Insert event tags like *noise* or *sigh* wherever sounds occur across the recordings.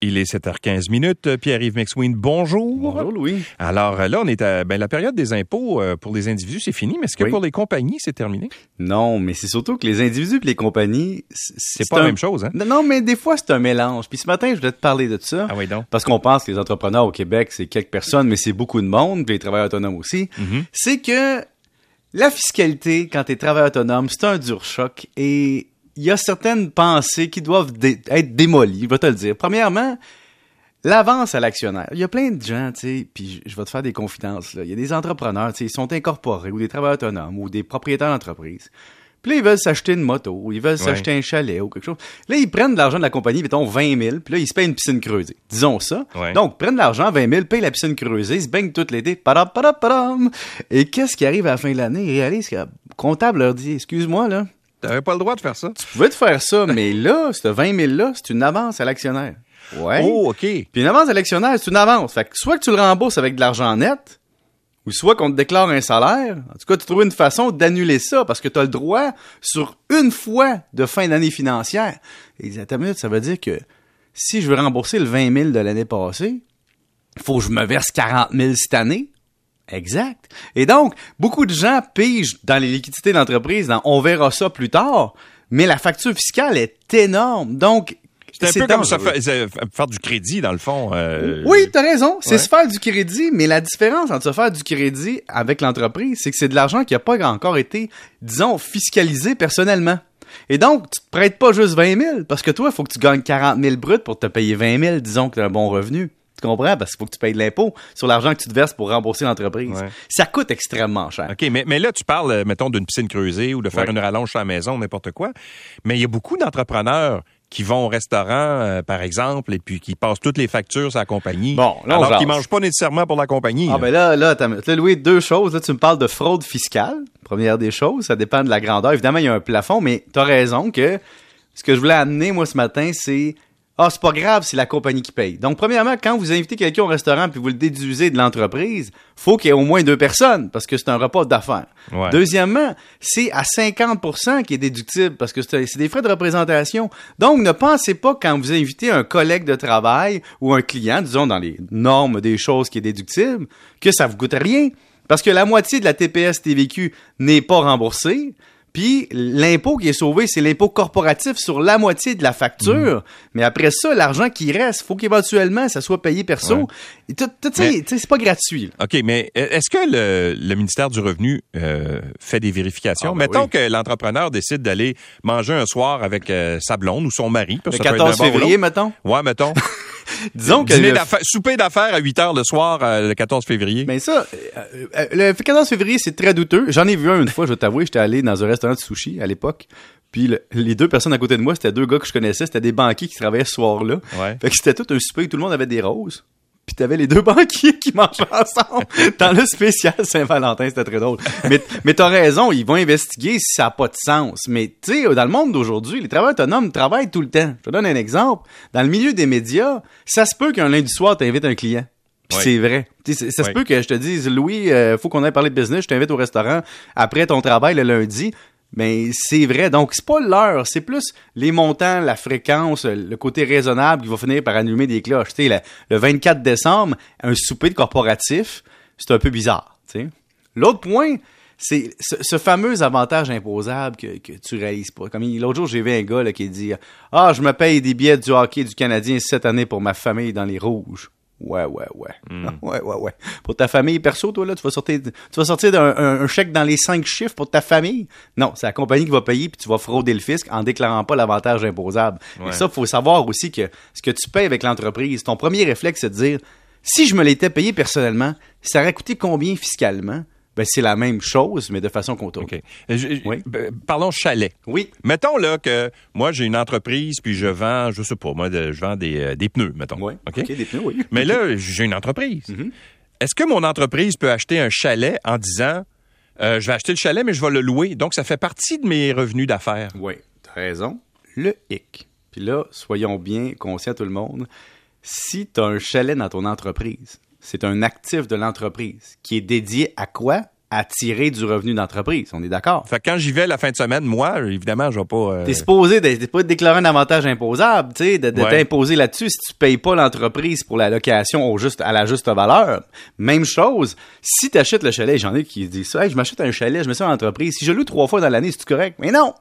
Il est 7h15 minutes. Pierre-Yves McSween, bonjour. Bonjour, Louis. Alors euh, là, on est à ben, la période des impôts euh, pour les individus, c'est fini, mais est-ce que Oui. pour les compagnies, c'est terminé? Non, mais c'est surtout que les individus et les compagnies, C'est pas la même chose, hein? Non, mais des fois, c'est un mélange. Puis ce matin, je voulais te parler de ça. Ah oui, donc? Parce qu'on pense que les entrepreneurs au Québec, c'est quelques personnes, mais c'est beaucoup de monde, puis les travailleurs autonomes aussi. Mhm. C'est que la fiscalité, quand tu es travailleur autonome, c'est un dur choc et il y a certaines pensées qui doivent dé- être démolies, je vais te le dire. Premièrement, l'avance à l'actionnaire. Il y a plein de gens, tu sais, puis je vais te faire des confidences, là. Il y a des entrepreneurs, tu sais, ils sont incorporés ou des travailleurs autonomes ou des propriétaires d'entreprise. Puis là, ils veulent s'acheter une moto, ou ils veulent s'acheter un chalet ou quelque chose. Là, ils prennent de l'argent de la compagnie, mettons 20 000, puis là, ils se payent une piscine creusée. Disons ça. Ouais. Donc, prennent l'argent, 20 000, payent la piscine creusée, ils se baignent tout l'été, padam, padam, padam. Et qu'est-ce qui arrive à la fin de l'année? Ils réalisent que le comptable leur dit, excuse-moi, là, T'avais pas le droit de faire ça? tu pouvais te faire ça, *laughs* mais là, ce 20 000-là, c'est une avance à l'actionnaire. Ouais. Oh, OK. Puis une avance à l'actionnaire, c'est une avance. Fait que soit que tu le rembourses avec de l'argent net, ou soit qu'on te déclare un salaire. En tout cas, tu trouves une façon d'annuler ça parce que tu as le droit sur une fois de fin d'année financière. Minute, ça veut dire que si je veux rembourser le 20 000 de l'année passée, il faut que je me verse 40 000 cette année. Exact. Et donc, beaucoup de gens pigent dans les liquidités d'entreprise, dans on verra ça plus tard, mais la facture fiscale est énorme. Donc, C'est un peu comme ça, faire du crédit, dans le fond. euh, Oui, t'as raison. C'est Ouais. se faire du crédit, mais la différence entre se faire du crédit avec l'entreprise, c'est que c'est de l'argent qui n'a pas encore été, disons, fiscalisé personnellement. Et donc, tu te prêtes pas juste 20 000, parce que toi, il faut que tu gagnes 40 000 bruts pour te payer 20 000, disons que tu as un bon revenu. Tu comprends? Parce qu'il faut que tu payes de l'impôt sur l'argent que tu te verses pour rembourser l'entreprise. Ouais. Ça coûte extrêmement cher. OK, mais, mais là, tu parles, euh, mettons, d'une piscine creusée ou de faire Ouais. une rallonge à la maison, n'importe quoi. Mais il y a beaucoup d'entrepreneurs qui vont au restaurant, euh, par exemple, et puis qui passent toutes les factures sur la compagnie. Bon, là, on alors qu'ils mangent pas nécessairement pour la compagnie. Ah là. ben là, là, là, Louis, deux choses. Là, tu me parles de fraude fiscale. Première des choses, ça dépend de la grandeur. Évidemment, il y a un plafond, mais t'as raison que ce que je voulais amener, moi, ce matin, c'est Ah, c'est pas grave, c'est la compagnie qui paye. Donc, premièrement, quand vous invitez quelqu'un au restaurant puis vous le déduisez de l'entreprise, faut qu'il y ait au moins deux personnes parce que c'est un repas d'affaires. Ouais. Deuxièmement, c'est à 50% qui est déductible parce que c'est c'est des frais de représentation. Donc, ne pensez pas quand vous invitez un collègue de travail ou un client, disons dans les normes des choses qui est déductible, que ça vous coûte rien. Parce que la moitié de la TPS TVQ n'est pas remboursée. Puis l'impôt qui est sauvé, c'est l'impôt corporatif sur la moitié de la facture. Mais après ça, l'argent qui reste, faut qu'éventuellement ça soit payé perso. Ouais. Et tout- c'est pas gratuit. là. OK, mais euh, est-ce que le, le ministère du Revenu euh, fait des vérifications? Ah, ben Mettons oui. que l'entrepreneur décide d'aller manger un soir avec euh, sa blonde ou son mari. parce Le que ça peut être 14 d'un bord ou février, mettons. Ouais, mettons. *laughs* Disons que le- souper d'affaires à 8 heures le soir, euh, le 14 février. Mais ça, euh, euh, le 14 février, c'est très douteux. J'en ai vu un une fois, je vais t'avouer, j'étais allé dans un restaurant de sushi à l'époque. Puis le- les deux personnes à côté de moi, c'était deux gars que je connaissais, c'était des banquiers qui travaillaient ce soir-là. Ouais. Fait que c'était tout un souper, tout le monde avait des roses. Puis t'avais les deux *laughs* banquiers qui mangeaient ensemble dans le spécial Saint-Valentin, c'était très drôle. Mais, mais t'as raison, ils vont investiguer si ça n'a pas de sens. Mais tu sais, dans le monde d'aujourd'hui, les travailleurs autonomes travaillent tout le temps. Je te donne un exemple. Dans le milieu des médias, ça se peut qu'un lundi soir, t'invites un client. Puis c'est vrai. Ça se peut que je te dise, Louis, euh, faut qu'on aille parler de business, je t'invite au restaurant après ton travail le lundi. Mais c'est vrai. Donc, c'est pas l'heure, c'est plus les montants, la fréquence, le côté raisonnable qui va finir par allumer des cloches. Tu sais, le, le 24 décembre, un souper de corporatif, c'est un peu bizarre. tu. L'autre point, c'est ce, fameux avantage imposable que, tu réalises pas. Comme l'autre jour, j'ai vu un gars qui dit Ah, je me paye des billets du hockey du Canadien cette année pour ma famille dans les rouges. Ouais, ouais, ouais. *laughs* Ouais, ouais, ouais. Pour ta famille perso, toi, là, tu vas sortir, tu vas sortir un chèque dans les cinq chiffres pour ta famille? Non, c'est la compagnie qui va payer puis tu vas frauder le fisc en déclarant pas l'avantage imposable. Ouais. Et ça, faut savoir aussi que ce que tu payes avec l'entreprise, ton premier réflexe, c'est de dire, si je me l'étais payé personnellement, ça aurait coûté combien fiscalement? Ben, c'est la même chose, mais de façon contournée. OK. Euh, Oui. ben, Parlons chalet. Oui. Mettons là que moi j'ai une entreprise puis je vends, je sais pas, moi je vends des, euh, des pneus, mettons. Oui. Des pneus, oui. Mais là, j'ai une entreprise. Mhm. Est-ce que mon entreprise peut acheter un chalet en disant euh, je vais acheter le chalet, mais je vais le louer, donc ça fait partie de mes revenus d'affaires? Oui, t'as raison. Le hic. Puis là, soyons bien conscients tout le monde. Si tu as un chalet dans ton entreprise, c'est un actif de l'entreprise qui est dédié à quoi? à tirer du revenu d'entreprise. On est d'accord? Fait que quand j'y vais la fin de semaine, moi, évidemment, je vais pas. euh, T'es supposé de, pas déclarer un avantage imposable, tu sais, de, de Ouais. t'imposer là-dessus si tu payes pas l'entreprise pour la location au juste, à la juste valeur. Même chose, si tu achètes le chalet, j'en ai qui disent ça, Hey, je m'achète un chalet, je mets ça en entreprise, si je loue trois fois dans l'année, c'est correct? Mais non!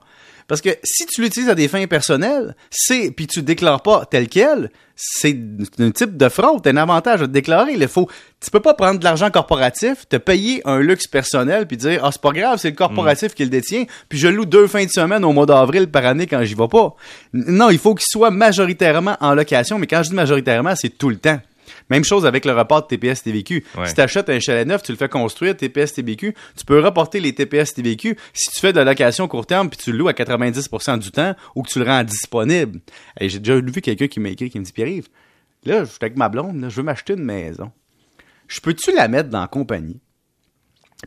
Parce que si tu l'utilises à des fins personnelles, c'est puis tu déclares pas tel quel, c'est un type de fraude, un avantage à te déclarer. Il faut, tu peux pas prendre de l'argent corporatif, te payer un luxe personnel puis dire ah c'est pas grave, c'est le corporatif qui le détient, puis je le loue deux fins de semaine au mois d'avril par année quand j'y vais pas. Non, il faut qu'il soit majoritairement en location, mais quand je dis majoritairement, c'est tout le temps. Même chose avec le report de TPS TVQ. Ouais. Si tu achètes un chalet neuf, tu le fais construire, TPS TVQ, tu peux reporter les TPS TVQ si tu fais de la location court terme puis tu le loues à 90% du temps ou que tu le rends disponible. Et j'ai déjà vu quelqu'un qui m'a écrit qui me dit Pierre-Yves, là, je suis avec ma blonde, là, je veux m'acheter une maison. Je peux-tu la mettre dans la compagnie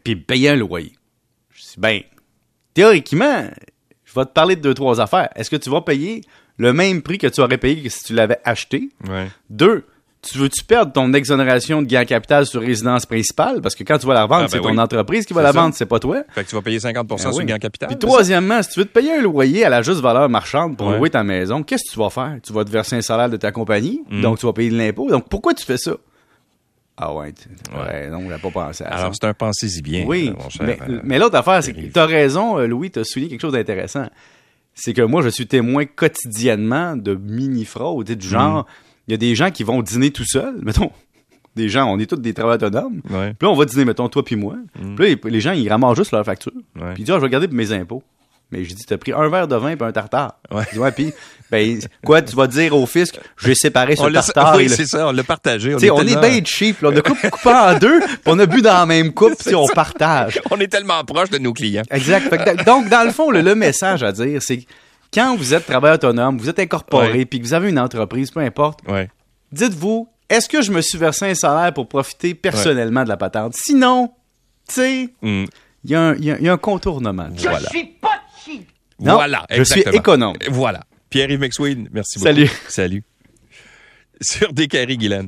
puis payer un loyer? Je dis ben, théoriquement, je vais te parler de deux, trois affaires. Est-ce que tu vas payer le même prix que tu aurais payé que si tu l'avais acheté? Ouais. Deux, tu veux-tu perdre ton exonération de gain capital sur résidence principale? Parce que quand tu vas la revendre, Ah, ben c'est ton entreprise qui va la ça. vendre, c'est pas toi. Fait que tu vas payer 50% Ben sur oui. le gain capital. Puis troisièmement, si tu veux te payer un loyer à la juste valeur marchande pour Ouais. louer ta maison, qu'est-ce que tu vas faire? Tu vas te verser un salaire de ta compagnie, Mm. donc tu vas payer de l'impôt. Donc pourquoi tu fais ça? Ah ouais, Ouais. non, on n'a pas pensé à ça? ça. Alors, c'est un pensez-y bien. Oui, mon cher, mais, euh, mais l'autre affaire, c'est que tu as raison, euh, Louis, tu as souligné quelque chose d'intéressant. C'est que moi, je suis témoin quotidiennement de mini-fraudes, du Mm. Il y a des gens qui vont dîner tout seuls, *laughs* mettons, des gens, on est tous des travailleurs autonomes, Ouais. puis là, on va dîner, mettons, toi puis moi, puis là, les- gens, ils ramassent juste leur facture, Mm. Ouais. puis ils disent, ah, je vais garder pour mes impôts. Mais je dis, t'as pris un verre de vin puis un tartare. Ouais. Je dis, ouais, puis, ben, quoi, tu vas dire au fisc, j'ai séparé ce On tartare. oui, c'est ça, on l'a partagé. Tu sais, on est bien cheap, là. On a coupé, coupé en deux, puis on a bu dans la même coupe, *laughs* puis on partage. On est tellement proche de nos clients. Exact. Que, donc, dans le fond, le, le message à dire, c'est que quand vous êtes travailleur autonome, vous êtes incorporé, puis que vous avez une entreprise, peu importe, Ouais. dites-vous, est-ce que je me suis versé un salaire pour profiter personnellement de la patente? Sinon, tu sais, Mm. il y, a un- il y a- il y a un contournement. Voilà. suis pas. Non, voilà. je suis économe. Voilà. Pierre-Yves McSween, merci beaucoup. Salut. Salut. Sur des carrés, Guylaine.